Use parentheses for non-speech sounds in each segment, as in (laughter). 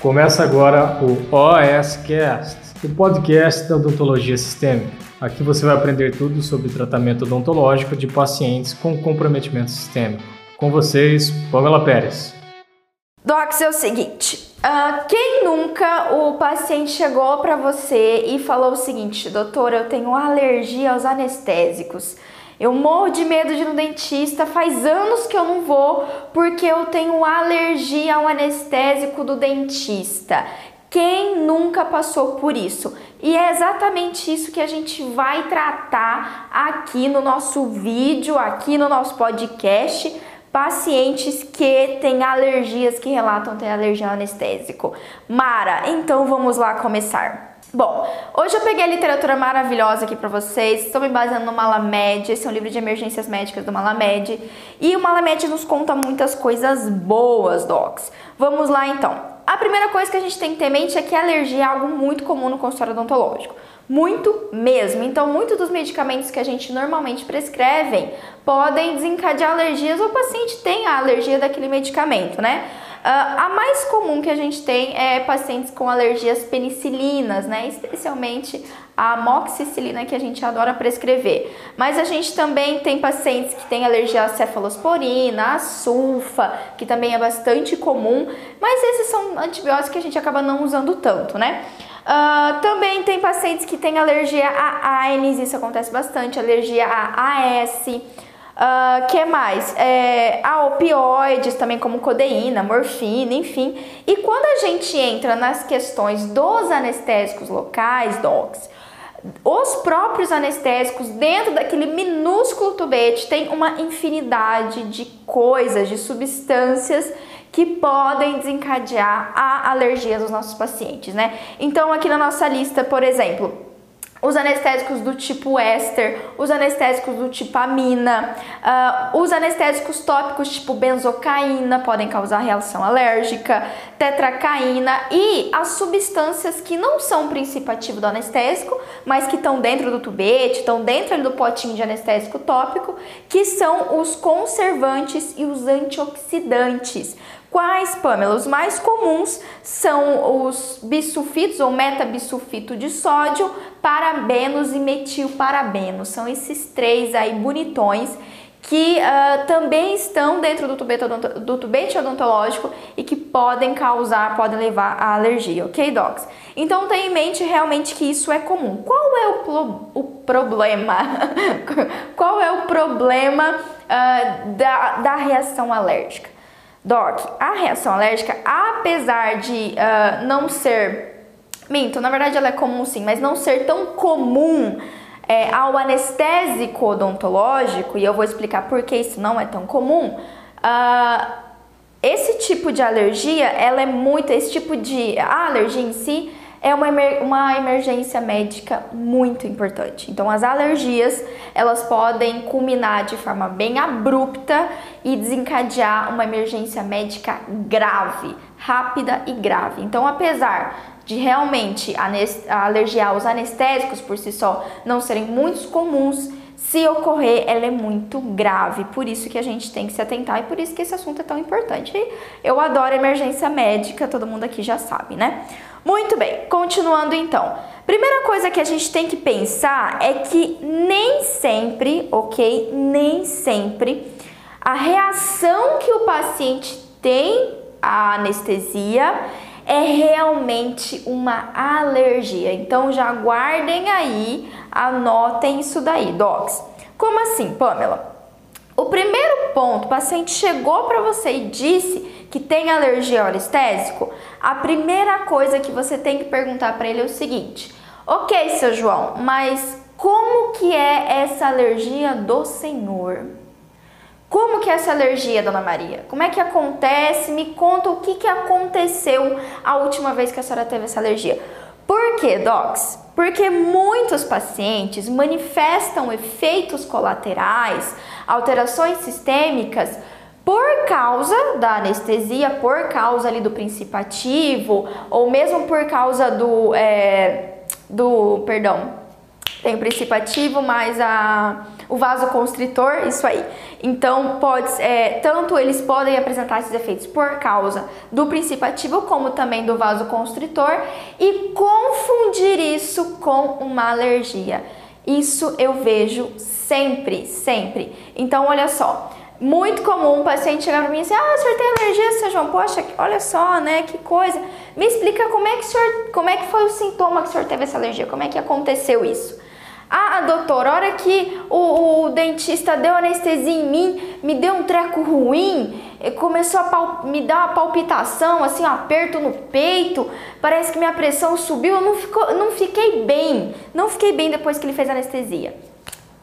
Começa agora o OSCast, o podcast da odontologia sistêmica. Aqui você vai aprender tudo sobre tratamento odontológico de pacientes com comprometimento sistêmico. Com vocês, Pamela Pérez. Docs, é o seguinte, uh, quem nunca o paciente chegou para você e falou o seguinte, doutor, eu tenho alergia aos anestésicos. Eu morro de medo de ir no dentista, faz anos que eu não vou porque eu tenho alergia ao anestésico do dentista. Quem nunca passou por isso? E é exatamente isso que a gente vai tratar aqui no nosso vídeo, aqui no nosso podcast. Pacientes que têm alergias, que relatam ter alergia ao anestésico. Mara, então vamos lá começar. Bom, hoje eu peguei a literatura maravilhosa aqui para vocês, estou me baseando no Malamed, esse é um livro de emergências médicas do Malamed, e o Malamed nos conta muitas coisas boas, docs. Vamos lá então. A primeira coisa que a gente tem que ter em mente é que a alergia é algo muito comum no consultório odontológico. Muito mesmo. Então, muitos dos medicamentos que a gente normalmente prescrevem podem desencadear alergias ou o paciente tem a alergia daquele medicamento, né? Uh, a mais comum que a gente tem é pacientes com alergias penicilinas, né? Especialmente a amoxicilina que a gente adora prescrever. Mas a gente também tem pacientes que têm alergia à cefalosporina, à sulfa, que também é bastante comum. Mas esses são antibióticos que a gente acaba não usando tanto, né? Uh, também tem pacientes que têm alergia a ANES, isso acontece bastante, alergia a AS. Uh, que mais? É, a opioides também como codeína, morfina, enfim. E quando a gente entra nas questões dos anestésicos locais, docs, os próprios anestésicos dentro daquele minúsculo tubete tem uma infinidade de coisas, de substâncias que podem desencadear a alergia dos nossos pacientes, né? Então aqui na nossa lista, por exemplo, os anestésicos do tipo éster, os anestésicos do tipo amina, uh, os anestésicos tópicos tipo benzocaína podem causar reação alérgica, tetracaína e as substâncias que não são o princípio ativo do anestésico, mas que estão dentro do tubete, estão dentro do potinho de anestésico tópico, que são os conservantes e os antioxidantes. Quais, Pamela? Os mais comuns são os bisulfitos ou metabisulfito de sódio, parabenos e metilparabenos. São esses três aí bonitões que uh, também estão dentro do tubete, do tubete odontológico e que podem causar, podem levar a alergia, ok, docs? Então tenha em mente realmente que isso é comum. Qual é o, o problema? (laughs) Qual é o problema uh, da, da reação alérgica? Doc, a reação alérgica, apesar de uh, não ser. Minto, na verdade ela é comum sim, mas não ser tão comum é, ao anestésico odontológico, e eu vou explicar por que isso não é tão comum. Uh, esse tipo de alergia, ela é muito. Esse tipo de. A alergia em si é uma, emer uma emergência médica muito importante. Então, as alergias elas podem culminar de forma bem abrupta e desencadear uma emergência médica grave, rápida e grave. Então, apesar de realmente a alergia aos anestésicos por si só não serem muito comuns, se ocorrer, ela é muito grave. Por isso que a gente tem que se atentar e por isso que esse assunto é tão importante. Eu adoro emergência médica, todo mundo aqui já sabe, né? Muito bem, continuando então. Primeira coisa que a gente tem que pensar é que nem sempre, ok? Nem sempre a reação que o paciente tem à anestesia é realmente uma alergia. Então já guardem aí, anotem isso daí, docs. Como assim, Pamela? O primeiro ponto, o paciente chegou para você e disse que tem alergia ao anestésico, a primeira coisa que você tem que perguntar para ele é o seguinte: "OK, seu João, mas como que é essa alergia do senhor?" Como que é essa alergia, Dona Maria? Como é que acontece? Me conta o que, que aconteceu a última vez que a senhora teve essa alergia. Por quê, docs? Porque muitos pacientes manifestam efeitos colaterais, alterações sistêmicas por causa da anestesia, por causa ali do princípio ativo, ou mesmo por causa do, é, do, perdão, tem o princípio ativo mais a, o vasoconstritor, isso aí. Então, pode, é, tanto eles podem apresentar esses efeitos por causa do princípio ativo, como também do vasoconstritor, e confundir isso com uma alergia. Isso eu vejo sempre, sempre. Então, olha só. Muito comum um paciente chegar para mim e dizer, ah, o senhor tem alergia, seu João? Poxa, olha só, né, que coisa. Me explica como é que, senhor, como é que foi o sintoma que o senhor teve essa alergia, como é que aconteceu isso? Ah, doutor, a hora que o, o, dentista deu anestesia em mim, me deu um treco ruim, começou a me dar uma palpitação, assim, um aperto no peito, parece que minha pressão subiu, eu não, ficou, não fiquei bem, não fiquei bem depois que ele fez anestesia.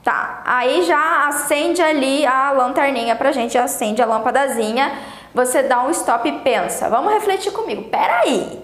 Tá, aí já acende ali a lanterninha pra gente, acende a lâmpadazinha, você dá um stop e pensa, vamos refletir comigo, peraí,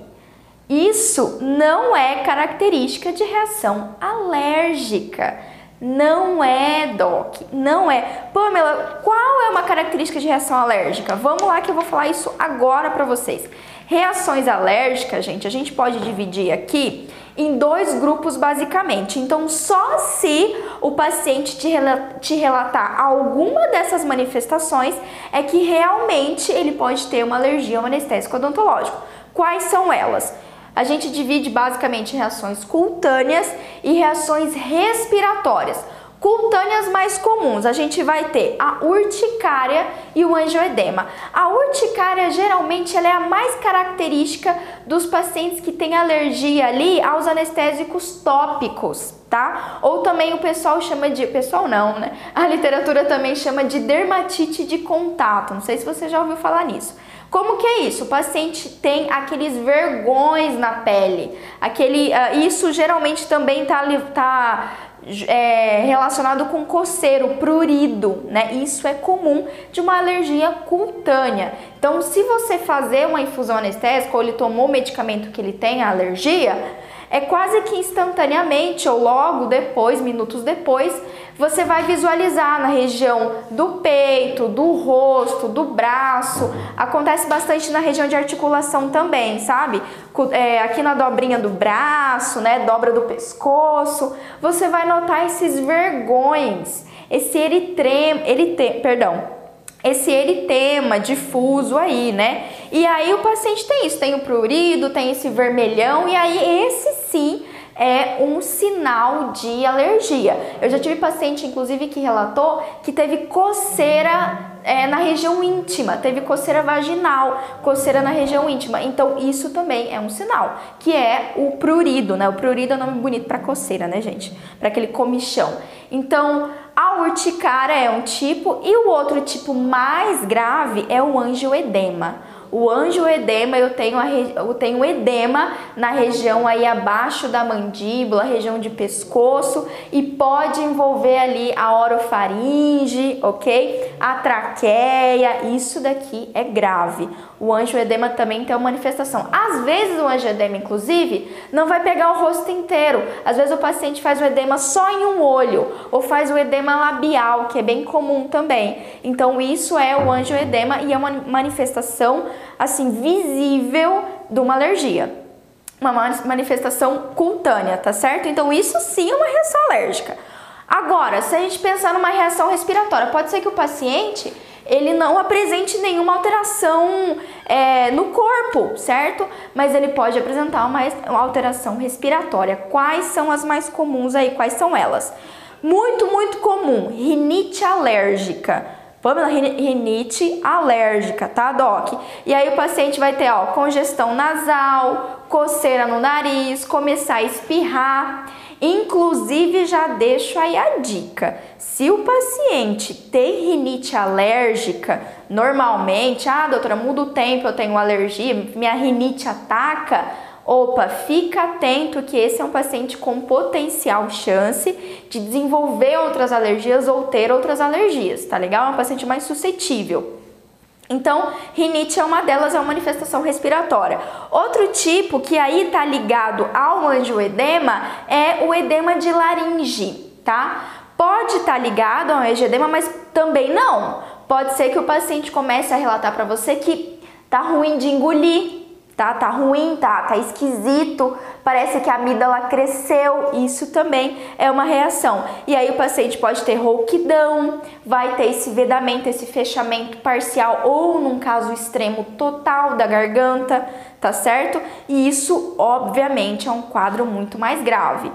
isso não é característica de reação alérgica. Não é, Doc. Não é. Pamela, qual é uma característica de reação alérgica? Vamos lá que eu vou falar isso agora para vocês. Reações alérgicas, gente, a gente pode dividir aqui em dois grupos basicamente. Então, só se o paciente te, relatar alguma dessas manifestações é que realmente ele pode ter uma alergia ao anestésico odontológico. Quais são elas? a gente divide basicamente em reações cutâneas e reações respiratórias. Cutâneas mais comuns, a gente vai ter a urticária e o angioedema. A urticária geralmente ela é a mais característica dos pacientes que têm alergia ali aos anestésicos tópicos, tá? Ou também o pessoal chama de, pessoal não, né? A literatura também chama de dermatite de contato. Não sei se você já ouviu falar nisso. Como que é isso? O paciente tem aqueles vergões na pele. Aquele, uh, isso geralmente também está tá, é, relacionado com coceiro, prurido, né? Isso é comum de uma alergia cutânea. Então, se você fazer uma infusão anestésica ou ele tomou o medicamento que ele tem a alergia, é quase que instantaneamente ou logo depois, minutos depois, você vai visualizar na região do peito, do rosto, do braço. Acontece bastante na região de articulação também, sabe? É, aqui na dobrinha do braço, né? Dobra do pescoço. Você vai notar esses vergões, esse eritrema, erite, perdão, esse eritema difuso aí, né? E aí o paciente tem isso, tem o prurido, tem esse vermelhão, e aí esse sim é um sinal de alergia. Eu já tive paciente, inclusive, que relatou que teve coceira é, na região íntima, teve coceira vaginal, coceira na região íntima. Então, isso também é um sinal, que é o prurido, né? O prurido é um nome bonito para coceira, né, gente? Para aquele comichão. Então, a urticária é um tipo e o outro tipo mais grave é o angioedema. O angioedema, eu tenho, a, eu tenho edema na região aí abaixo da mandíbula, região de pescoço e pode envolver ali a orofaringe, ok? A traqueia, isso daqui é grave. O angioedema também tem uma manifestação. Às vezes o angioedema, inclusive, não vai pegar o rosto inteiro. Às vezes o paciente faz o edema só em um olho ou faz o edema labial, que é bem comum também. Então isso é o angioedema e é uma manifestação assim visível de uma alergia. Uma manifestação cutânea, tá certo? Então isso sim é uma reação alérgica. Agora, se a gente pensar numa reação respiratória, pode ser que o paciente ele não apresente nenhuma alteração é, no corpo, certo? Mas ele pode apresentar uma, uma alteração respiratória. Quais são as mais comuns aí? Quais são elas? Muito, muito comum, rinite alérgica Pamela, rinite alérgica, tá, Doc? E aí o paciente vai ter, ó, congestão nasal, coceira no nariz, começar a espirrar. Inclusive, já deixo aí a dica: se o paciente tem rinite alérgica, normalmente, ah, doutora, muda o tempo, eu tenho alergia, minha rinite ataca Opa, fica atento que esse é um paciente com potencial chance de desenvolver outras alergias ou ter outras alergias, tá legal? É um paciente mais suscetível. Então, rinite é uma delas, é uma manifestação respiratória. Outro tipo que aí tá ligado ao angioedema é o edema de laringe, tá? Pode estar tá ligado ao angioedema, mas também não. Pode ser que o paciente comece a relatar para você que tá ruim de engolir, tá? Tá ruim, tá, tá esquisito, parece que a amígdala cresceu, isso também é uma reação. E aí o paciente pode ter rouquidão, vai ter esse vedamento, esse fechamento parcial ou num caso extremo total da garganta, tá certo? E isso obviamente é um quadro muito mais grave.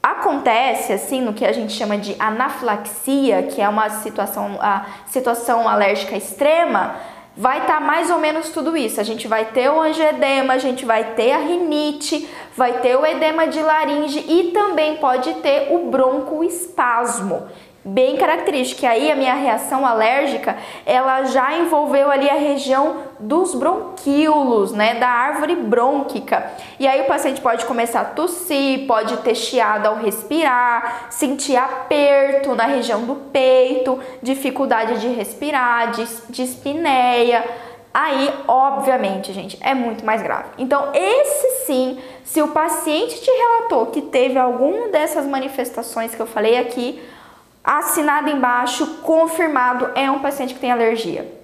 Acontece assim no que a gente chama de anafilaxia, que é uma situação, a situação alérgica extrema, vai estar tá mais ou menos tudo isso. A gente vai ter o angioedema, a gente vai ter a rinite, vai ter o edema de laringe e também pode ter o broncoespasmo bem característica. E aí a minha reação alérgica, ela já envolveu ali a região dos bronquíolos, né, da árvore brônquica. E aí o paciente pode começar a tossir, pode ter chiado ao respirar, sentir aperto na região do peito, dificuldade de respirar, dispneia. Aí, obviamente, gente, é muito mais grave. Então, esse sim, se o paciente te relatou que teve alguma dessas manifestações que eu falei aqui, assinado embaixo, confirmado, é um paciente que tem alergia.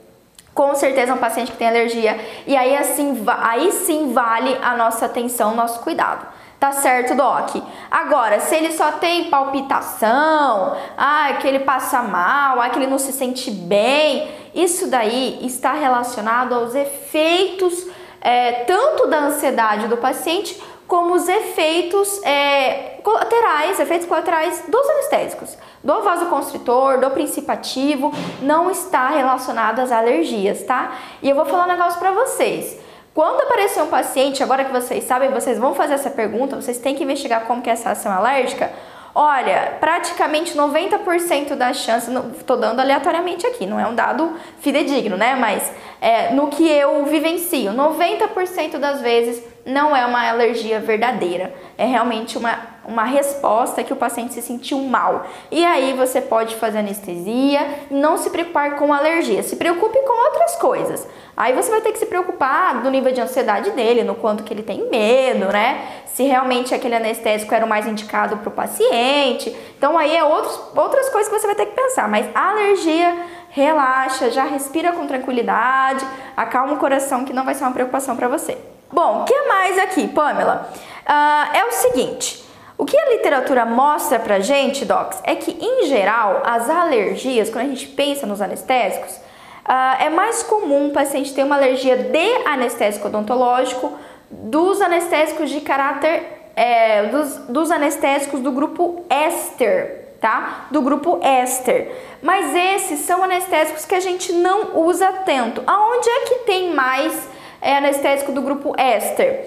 Com certeza é um paciente que tem alergia. E aí assim, aí sim vale a nossa atenção, nosso cuidado. Tá certo, Doc? Agora, se ele só tem palpitação, ah, que ele passa mal, ah, que ele não se sente bem, isso daí está relacionado aos efeitos é, tanto da ansiedade do paciente como os efeitos é, colaterais, efeitos colaterais dos anestésicos, do vasoconstritor, do principativo, não está relacionado às alergias, tá? E eu vou falar um negócio para vocês. Quando aparecer um paciente, agora que vocês sabem, vocês vão fazer essa pergunta, vocês têm que investigar como que é essa ação alérgica. Olha, praticamente 90% das chances, estou dando aleatoriamente aqui, não é um dado fidedigno, né? Mas é, no que eu vivencio, 90% das vezes não é uma alergia verdadeira, é realmente uma, uma resposta que o paciente se sentiu mal. E aí você pode fazer anestesia, não se preocupar com alergia, se preocupe com outras coisas. Aí você vai ter que se preocupar do nível de ansiedade dele, no quanto que ele tem medo, né? Se realmente aquele anestésico era o mais indicado para o paciente. Então aí é outros, outras coisas que você vai ter que pensar. Mas alergia, relaxa, já respira com tranquilidade, acalma o coração que não vai ser uma preocupação para você. Bom, o que mais aqui, Pamela? Uh, é o seguinte. O que a literatura mostra pra gente, docs, é que em geral as alergias, quando a gente pensa nos anestésicos, uh, é mais comum o paciente ter uma alergia de anestésico odontológico dos anestésicos de caráter, é, dos, dos anestésicos do grupo éster, tá? Do grupo éster. Mas esses são anestésicos que a gente não usa tanto. Aonde é que tem mais é anestésico do grupo éster.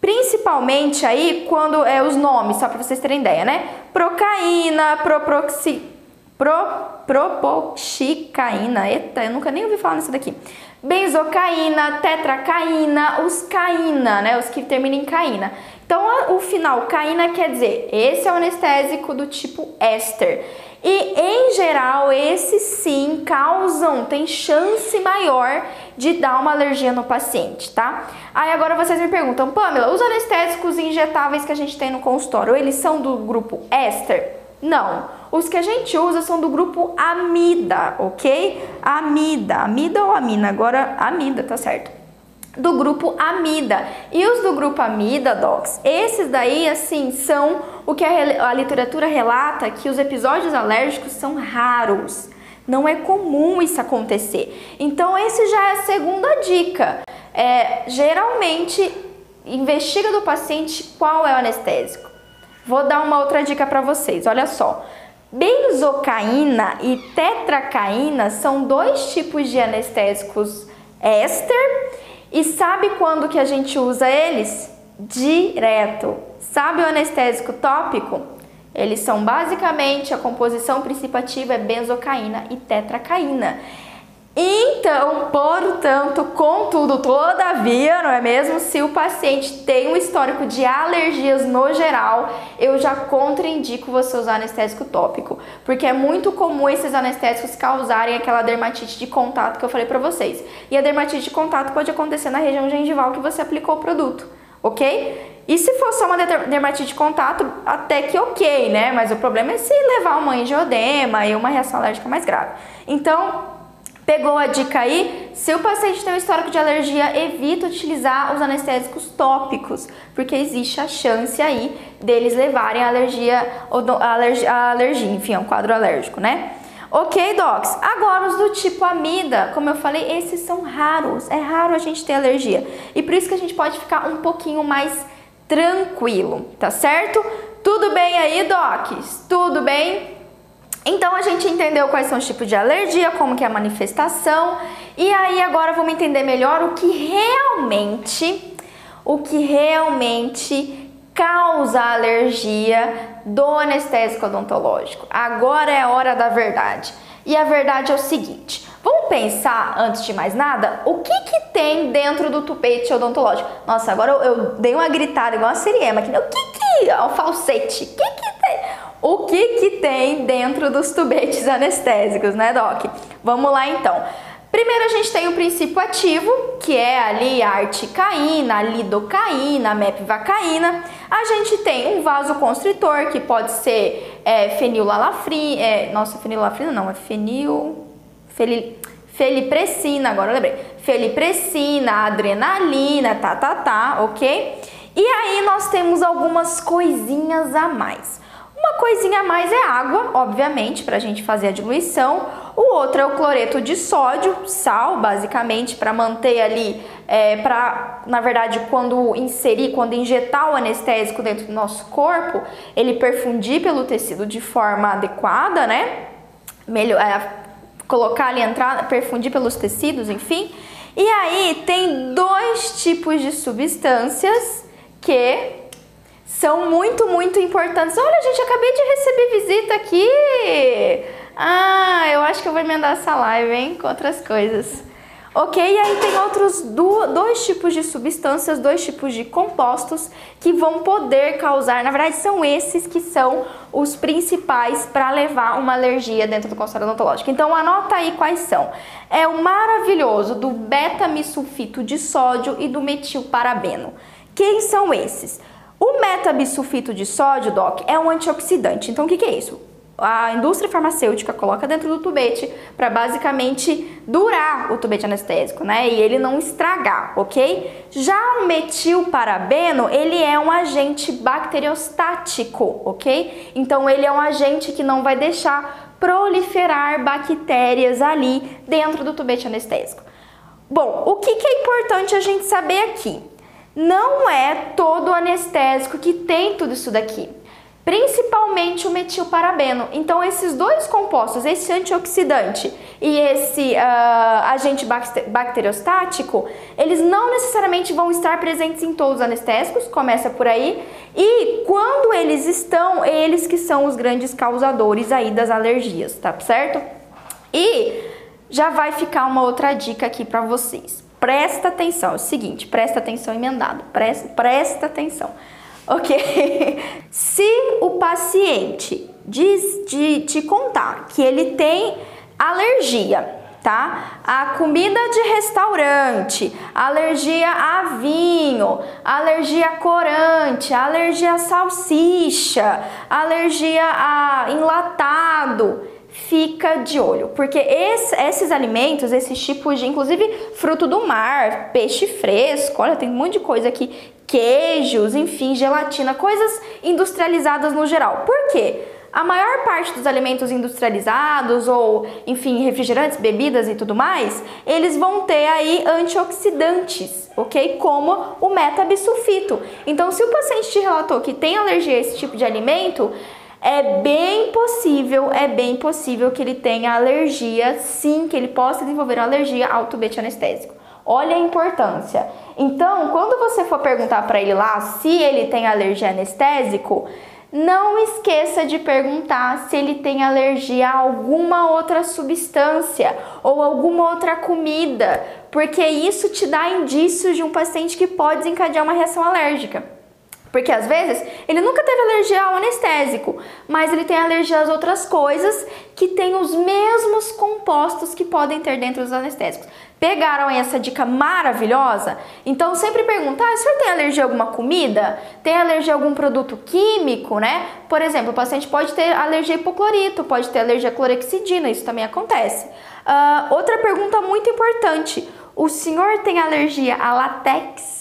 Principalmente aí quando é os nomes, só para vocês terem ideia, né? Procaína, proproxi, pro, propoxicaína, eita, eu nunca nem ouvi falar nisso daqui. Benzocaína, tetracaína, os caína, né? Os que terminam em caína. Então, o final caína quer dizer, esse é o anestésico do tipo éster. E em geral, esses sim causam, tem chance maior de dar uma alergia no paciente, tá? Aí agora vocês me perguntam, Pamela, os anestésicos injetáveis que a gente tem no consultório, eles são do grupo éster? Não. Os que a gente usa são do grupo amida, ok? Amida, amida ou amina? Agora amida, tá certo? do grupo amida. E os do grupo amida, docs, esses daí, assim, são o que a, a literatura relata que os episódios alérgicos são raros. Não é comum isso acontecer. Então, esse já é a segunda dica. É, geralmente, investiga do paciente qual é o anestésico. Vou dar uma outra dica para vocês. Olha só. Benzocaína e tetracaína são dois tipos de anestésicos éster e sabe quando que a gente usa eles? Direto. Sabe o anestésico tópico? Eles são basicamente a composição principativa é benzocaína e tetracaína. Então, portanto, contudo, todavia, não é mesmo? Se o paciente tem um histórico de alergias no geral, eu já contraindico você usar anestésico tópico, porque é muito comum esses anestésicos causarem aquela dermatite de contato que eu falei para vocês. E a dermatite de contato pode acontecer na região gengival que você aplicou o produto, ok? E se for só uma dermatite de contato, até que ok, né? Mas o problema é se levar uma angiodema e uma reação alérgica mais grave. Então, Pegou a dica aí? Se o paciente tem um histórico de alergia, evita utilizar os anestésicos tópicos, porque existe a chance aí deles levarem a alergia, a alergia, a alergia enfim, é um quadro alérgico, né? Ok, docs? Agora os do tipo amida, como eu falei, esses são raros. É raro a gente ter alergia. E por isso que a gente pode ficar um pouquinho mais tranquilo, tá certo? Tudo bem aí, docs? Tudo bem? Então a gente entendeu quais são os tipos de alergia, como que é a manifestação, e aí agora vamos entender melhor o que realmente, o que realmente causa alergia do anestésico odontológico. Agora é a hora da verdade. E a verdade é o seguinte: vamos pensar, antes de mais nada, o que, que tem dentro do tupete odontológico? Nossa, agora eu, eu dei uma gritada igual a Siriema aqui. O que que. O falsete. O que que tem? O que que tem dentro dos tubetes anestésicos, né, Doc? Vamos lá então. Primeiro a gente tem o princípio ativo, que é ali a articaína, a lidocaína, a. A gente tem um vasoconstritor, que pode ser é, fenilalafrina, é, nossa, fenilalafrina não, é fenil... Fel, felipressina, agora eu lembrei. Felipressina, adrenalina, tá, tá, tá, ok? E aí nós temos algumas coisinhas a mais. Uma coisinha a mais é água, obviamente, para a gente fazer a diluição. O outro é o cloreto de sódio, sal, basicamente, para manter ali, é, para, na verdade, quando inserir, quando injetar o anestésico dentro do nosso corpo, ele perfundir pelo tecido de forma adequada, né? Melhor, é, colocar ali, entrar, perfundir pelos tecidos, enfim. E aí tem dois tipos de substâncias que são muito, muito importantes. Olha, gente, acabei de receber visita aqui. Ah, eu acho que eu vou emendar essa live, hein, com outras coisas. Ok, e aí tem outros do, dois tipos de substâncias, dois tipos de compostos que vão poder causar, na verdade são esses que são os principais para levar uma alergia dentro do consultório odontológico. Então anota aí quais são. É o maravilhoso do beta-misulfito de sódio e do metilparabeno. Quem são esses? O metabisulfito de sódio, Doc, é um antioxidante. Então, o que, que é isso? A indústria farmacêutica coloca dentro do tubete para basicamente durar o tubete anestésico, né? E ele não estragar, ok? Já o metilparabeno, ele é um agente bacteriostático, ok? Então, ele é um agente que não vai deixar proliferar bactérias ali dentro do tubete anestésico. Bom, o que, que é importante a gente saber aqui? Não é todo anestésico que tem tudo isso daqui, principalmente o metilparabeno. Então, esses dois compostos, esse antioxidante e esse uh, agente bacteriostático, eles não necessariamente vão estar presentes em todos os anestésicos, começa por aí, e quando eles estão, eles que são os grandes causadores aí das alergias, tá certo? E já vai ficar uma outra dica aqui para vocês. Presta atenção, é o seguinte, presta atenção emendado, presta, presta atenção. Ok? (laughs) Se o paciente diz de te contar que ele tem alergia, tá? A comida de restaurante, alergia a vinho, alergia a corante, alergia a salsicha, alergia a enlatado fica de olho, porque esse, esses alimentos, esses tipos de, inclusive fruto do mar, peixe fresco, olha, tem um monte de coisa aqui, queijos, enfim, gelatina, coisas industrializadas no geral. Por quê? A maior parte dos alimentos industrializados ou, enfim, refrigerantes, bebidas e tudo mais, eles vão ter aí antioxidantes, ok? Como o metabisulfito. Então, se o paciente te relatou que tem alergia a esse tipo de alimento, é bem possível, é bem possível que ele tenha alergia, sim, que ele possa desenvolver uma alergia ao tubete anestésico. Olha a importância. Então, quando você for perguntar para ele lá se ele tem alergia anestésico, não esqueça de perguntar se ele tem alergia a alguma outra substância ou alguma outra comida, porque isso te dá indícios de um paciente que pode desencadear uma reação alérgica. Porque às vezes ele nunca teve alergia ao anestésico, mas ele tem alergia às outras coisas que têm os mesmos compostos que podem ter dentro dos anestésicos. Pegaram essa dica maravilhosa? Então sempre pergunta: ah, o senhor tem alergia a alguma comida? Tem alergia a algum produto químico, né? Por exemplo, o paciente pode ter alergia a hipoclorito, pode ter alergia a clorexidina, isso também acontece. Uh, outra pergunta muito importante: o senhor tem alergia a latex?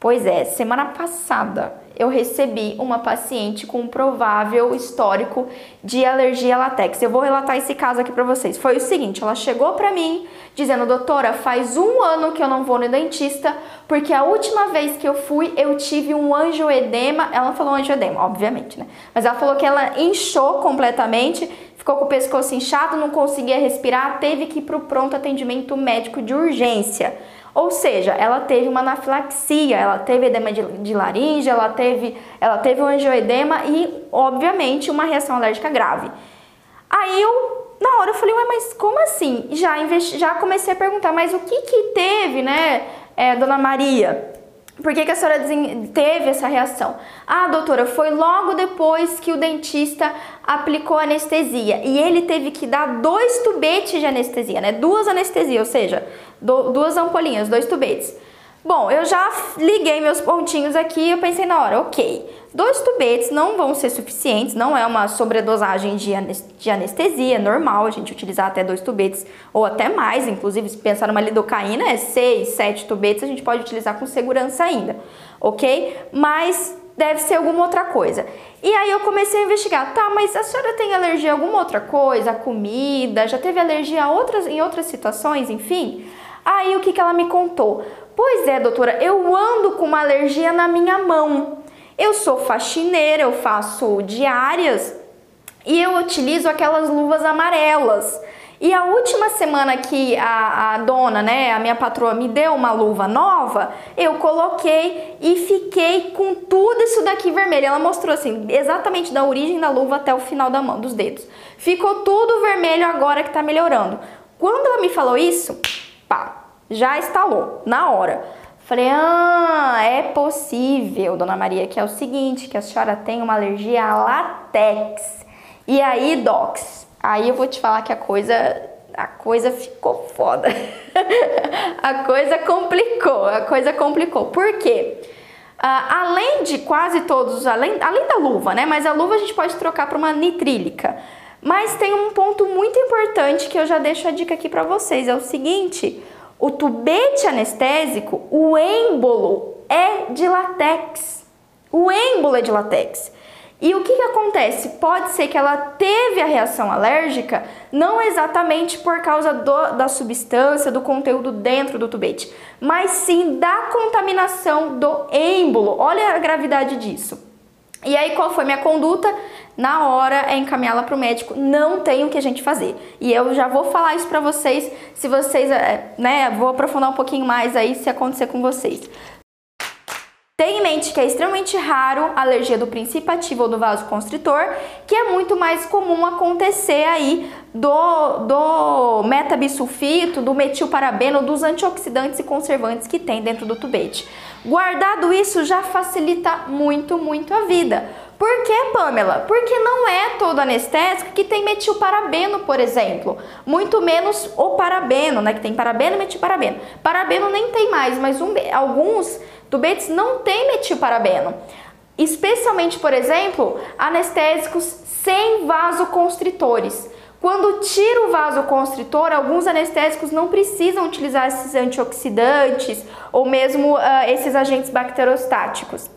Pois é, semana passada eu recebi uma paciente com um provável histórico de alergia a látex. Eu vou relatar esse caso aqui para vocês. Foi o seguinte, ela chegou para mim dizendo, doutora, faz um ano que eu não vou no dentista, porque a última vez que eu fui eu tive um angioedema. Ela falou angioedema, obviamente, né? Mas ela falou que ela inchou completamente, ficou com o pescoço inchado, não conseguia respirar, teve que ir para o pronto atendimento médico de urgência. Ou seja, ela teve uma anafilaxia, ela teve edema de, de laringe, ela teve, ela teve um angioedema e, obviamente, uma reação alérgica grave. Aí eu, na hora, eu falei, ué, mas como assim? Já, já comecei a perguntar, mas o que que teve, né, é, dona Maria? Por que, que a senhora teve essa reação? Ah, doutora, foi logo depois que o dentista aplicou anestesia e ele teve que dar dois tubetes de anestesia, né? Duas anestesias, ou seja, do, duas ampolinhas, dois tubetes. Bom, eu já liguei meus pontinhos aqui e eu pensei na hora, ok, dois tubetes não vão ser suficientes, não é uma sobredosagem de, anestesia, é normal a gente utilizar até dois tubetes ou até mais, inclusive se pensar numa lidocaína é seis, sete tubetes, a gente pode utilizar com segurança ainda, ok? Mas deve ser alguma outra coisa. E aí eu comecei a investigar, tá, mas a senhora tem alergia a alguma outra coisa, a comida, já teve alergia a outras, em outras situações, enfim? Aí o que, que ela me contou? Pois é, doutora, eu ando com uma alergia na minha mão. Eu sou faxineira, eu faço diárias e eu utilizo aquelas luvas amarelas. E a última semana que a, a, dona, né, a minha patroa, me deu uma luva nova, eu coloquei e fiquei com tudo isso daqui vermelho. Ela mostrou assim, exatamente da origem da luva até o final da mão, dos dedos. Ficou tudo vermelho agora que tá melhorando. Quando ela me falou isso, pá, já instalou, na hora. Falei, ah, é possível, dona Maria, que é o seguinte, que a senhora tem uma alergia a látex. E aí, docs, aí eu vou te falar que a coisa, a coisa ficou foda. (laughs) a coisa complicou, a coisa complicou. Por quê? Uh, além de quase todos, além, além da luva, né? Mas a luva a gente pode trocar para uma nitrílica. Mas tem um ponto muito importante que eu já deixo a dica aqui para vocês. É o seguinte: o tubete anestésico, o êmbolo é de latex. O êmbolo é de latex. E o que, que acontece? Pode ser que ela teve a reação alérgica não exatamente por causa do, da substância, do conteúdo dentro do tubete, mas sim da contaminação do êmbolo. Olha a gravidade disso. E aí, qual foi minha conduta? Na hora é encaminhá-la para o médico. Não tem o que a gente fazer. E eu já vou falar isso para vocês, se vocês, é, né, vou aprofundar um pouquinho mais aí se acontecer com vocês. Tenha em mente que é extremamente raro a alergia do princípio ativo ou do vasoconstritor, que é muito mais comum acontecer aí do, do metabisulfito, do metilparabeno, dos antioxidantes e conservantes que tem dentro do tubete. Guardado isso já facilita muito, muito a vida. Por que, Pamela? Porque não é todo anestésico que tem metilparabeno, por exemplo. Muito menos o parabeno, né? Que tem parabeno e metilparabeno. Parabeno nem tem mais, mas um, alguns Tubetes não tem metilparabeno. Especialmente, por exemplo, anestésicos sem vasoconstritores. Quando tira o vasoconstritor, alguns anestésicos não precisam utilizar esses antioxidantes ou mesmo uh, esses agentes bacterostáticos.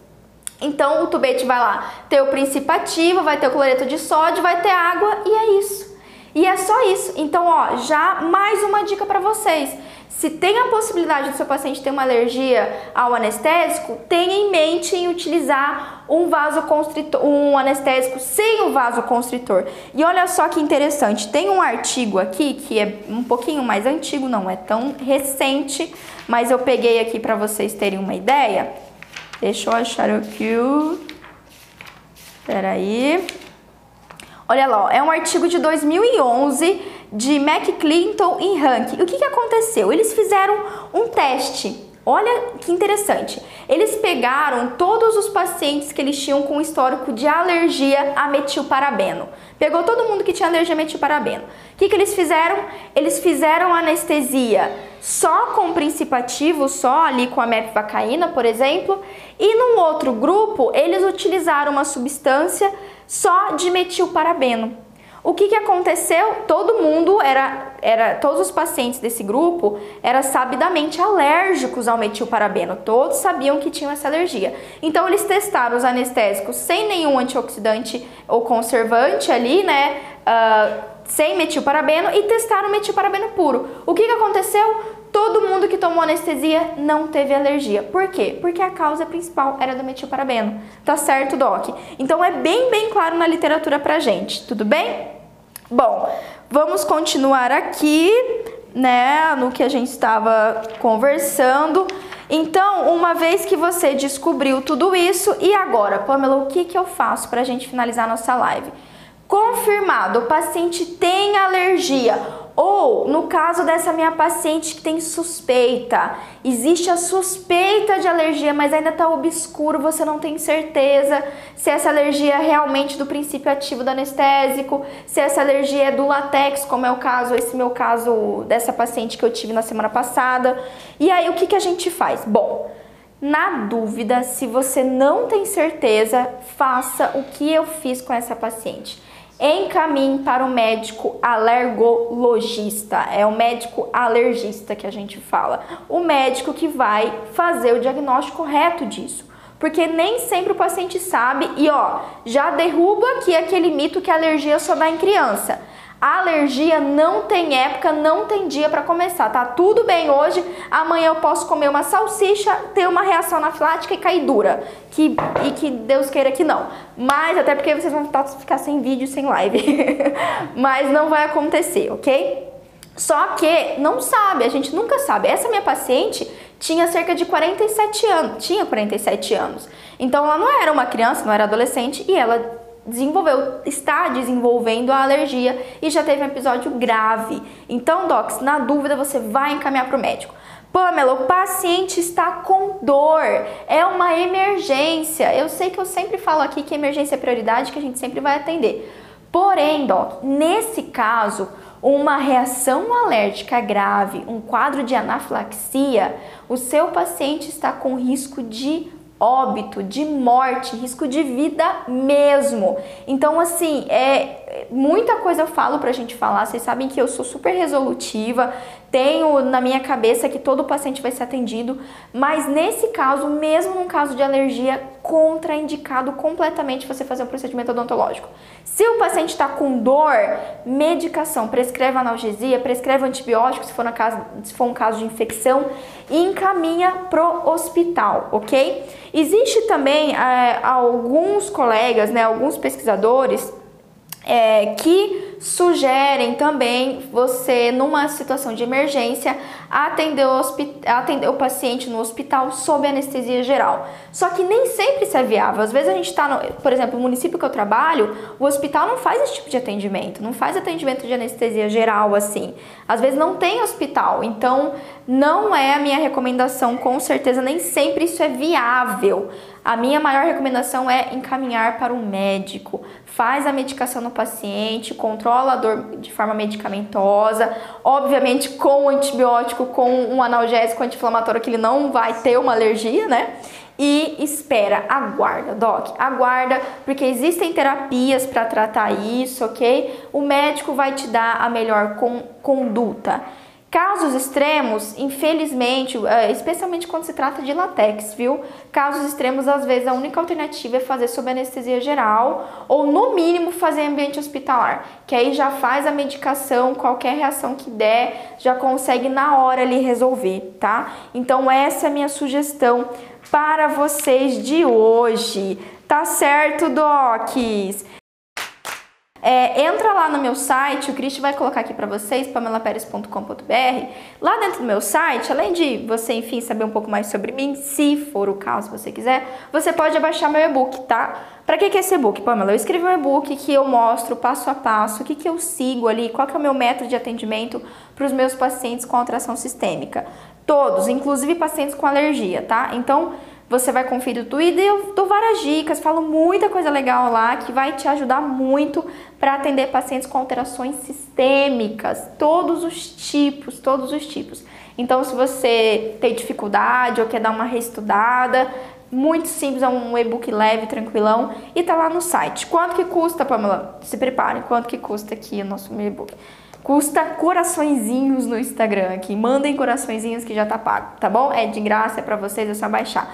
Então o tubete vai lá ter o princípio ativo, vai ter o cloreto de sódio, vai ter água e é isso. E é só isso. Então, ó, já mais uma dica para vocês. Se tem a possibilidade do seu paciente ter uma alergia ao anestésico, tenha em mente em utilizar um vasoconstritor, um anestésico sem o vasoconstritor. E olha só que interessante, tem um artigo aqui que é um pouquinho mais antigo, não é tão recente, mas eu peguei aqui para vocês terem uma ideia. Deixa eu achar aqui o... Peraí. Olha lá, ó, é um artigo de 2011 de McClinton e Rank. O que, que aconteceu? Eles fizeram um teste Olha que interessante. Eles pegaram todos os pacientes que eles tinham com histórico de alergia a metilparabeno. Pegou todo mundo que tinha alergia a metilparabeno. O que, que eles fizeram? Eles fizeram anestesia só com principativo, só ali com a mepvacaína, por exemplo, e num outro grupo eles utilizaram uma substância só de metilparabeno. O que, que aconteceu? Todo mundo era, era, todos os pacientes desse grupo eram sabidamente alérgicos ao metilparabeno. Todos sabiam que tinham essa alergia. Então eles testaram os anestésicos sem nenhum antioxidante ou conservante ali, né? Uh, sem metilparabeno e testaram metilparabeno puro. O que, que aconteceu? Todo mundo que tomou anestesia não teve alergia. Por quê? Porque a causa principal era do metilparabeno. Tá certo, Doc? Então é bem, bem claro na literatura pra gente, tudo bem? Bom, vamos continuar aqui, né, no que a gente estava conversando. Então, uma vez que você descobriu tudo isso, e agora, Pamela, o que, que eu faço para a gente finalizar nossa live? Confirmado, o paciente tem alergia ou, no caso dessa minha paciente que tem suspeita, existe a suspeita de alergia, mas ainda está obscuro, você não tem certeza se essa alergia é realmente do princípio ativo do anestésico, se essa alergia é do latex, como é o caso, esse meu caso dessa paciente que eu tive na semana passada. E aí, o que, que a gente faz? Bom, na dúvida, se você não tem certeza, faça o que eu fiz com essa paciente encaminhe para o médico alergologista. É o médico alergista que a gente fala. O médico que vai fazer o diagnóstico correto disso. Porque nem sempre o paciente sabe e ó, já derruba aqui aquele mito que a alergia só dá em criança. A alergia não tem época, não tem dia para começar. Tá tudo bem hoje, amanhã eu posso comer uma salsicha, ter uma reação anafilática e cair dura. Que, e que Deus queira que não. Mas, até porque vocês vão ficar sem vídeo, sem live. (laughs) Mas não vai acontecer, ok? Só que não sabe, a gente nunca sabe. Essa minha paciente tinha cerca de 47 anos, tinha 47 anos. Então ela não era uma criança, não era adolescente e ela desenvolveu, está desenvolvendo a alergia e já teve um episódio grave. Então, docs, na dúvida você vai encaminhar para o médico. Pamela, o paciente está com dor, é uma emergência. Eu sei que eu sempre falo aqui que emergência é prioridade, que a gente sempre vai atender. Porém, doc, nesse caso, uma reação alérgica grave, um quadro de anafilaxia, o seu paciente está com risco de óbito, de morte, risco de vida mesmo. Então, assim, é muita coisa eu falo pra gente falar. Vocês sabem que eu sou super resolutiva, tenho na minha cabeça que todo paciente vai ser atendido, mas nesse caso, mesmo num caso de alergia, contraindicado completamente você fazer um procedimento odontológico. Se o paciente está com dor, medicação, prescreve analgesia, prescreve antibiótico se for, na casa, se for um caso de infecção e encaminha pro hospital, ok? Existe também é, alguns colegas, né, alguns pesquisadores é, que sugerem também você, numa situação de emergência, atender o, atender o paciente no hospital sob anestesia geral. Só que nem sempre isso é viável. Às vezes a gente está, por exemplo, no município que eu trabalho, o hospital não faz esse tipo de atendimento, não faz atendimento de anestesia geral assim. Às vezes não tem hospital, então não é a minha recomendação, com certeza, nem sempre isso é viável. A minha maior recomendação é encaminhar para um médico. Faz a medicação no paciente, controla a dor de forma medicamentosa, obviamente com antibiótico, com um analgésico anti-inflamatório que ele não vai ter uma alergia, né? E espera, aguarda, doc, aguarda, porque existem terapias para tratar isso, ok? O médico vai te dar a melhor conduta. Casos extremos, infelizmente, é, especialmente quando se trata de latex, viu? Casos extremos, às vezes, a única alternativa é fazer sob anestesia geral ou, no mínimo, fazer ambiente hospitalar, que aí já faz a medicação, qualquer reação que der, já consegue na hora ali resolver, tá? Então, essa é a minha sugestão para vocês de hoje. Tá certo, docs? É, entra lá no meu site, o Cristi vai colocar aqui para vocês, pamelaperes.com.br. Lá dentro do meu site, além de você, enfim, saber um pouco mais sobre mim, se for o caso, você quiser, você pode baixar meu e-book, tá? Para que, que é esse e-book, Pamela? Eu escrevi um e-book que eu mostro passo a passo o que, que eu sigo ali, qual que é o meu método de atendimento para os meus pacientes com alteração sistêmica. Todos, inclusive pacientes com alergia, tá? Então, você vai conferir tudo e eu dou várias dicas, falo muita coisa legal lá que vai te ajudar muito para atender pacientes com alterações sistêmicas, todos os tipos, todos os tipos. Então, se você tem dificuldade ou quer dar uma reestudada, muito simples, é um e-book leve, tranquilão e tá lá no site. Quanto que custa, Pamela? Se prepare, quanto que custa aqui o nosso e-book? Custa coraçõezinhos no Instagram aqui. Mandem coraçõezinhos que já tá pago, tá bom? É de graça, é para vocês, é só baixar.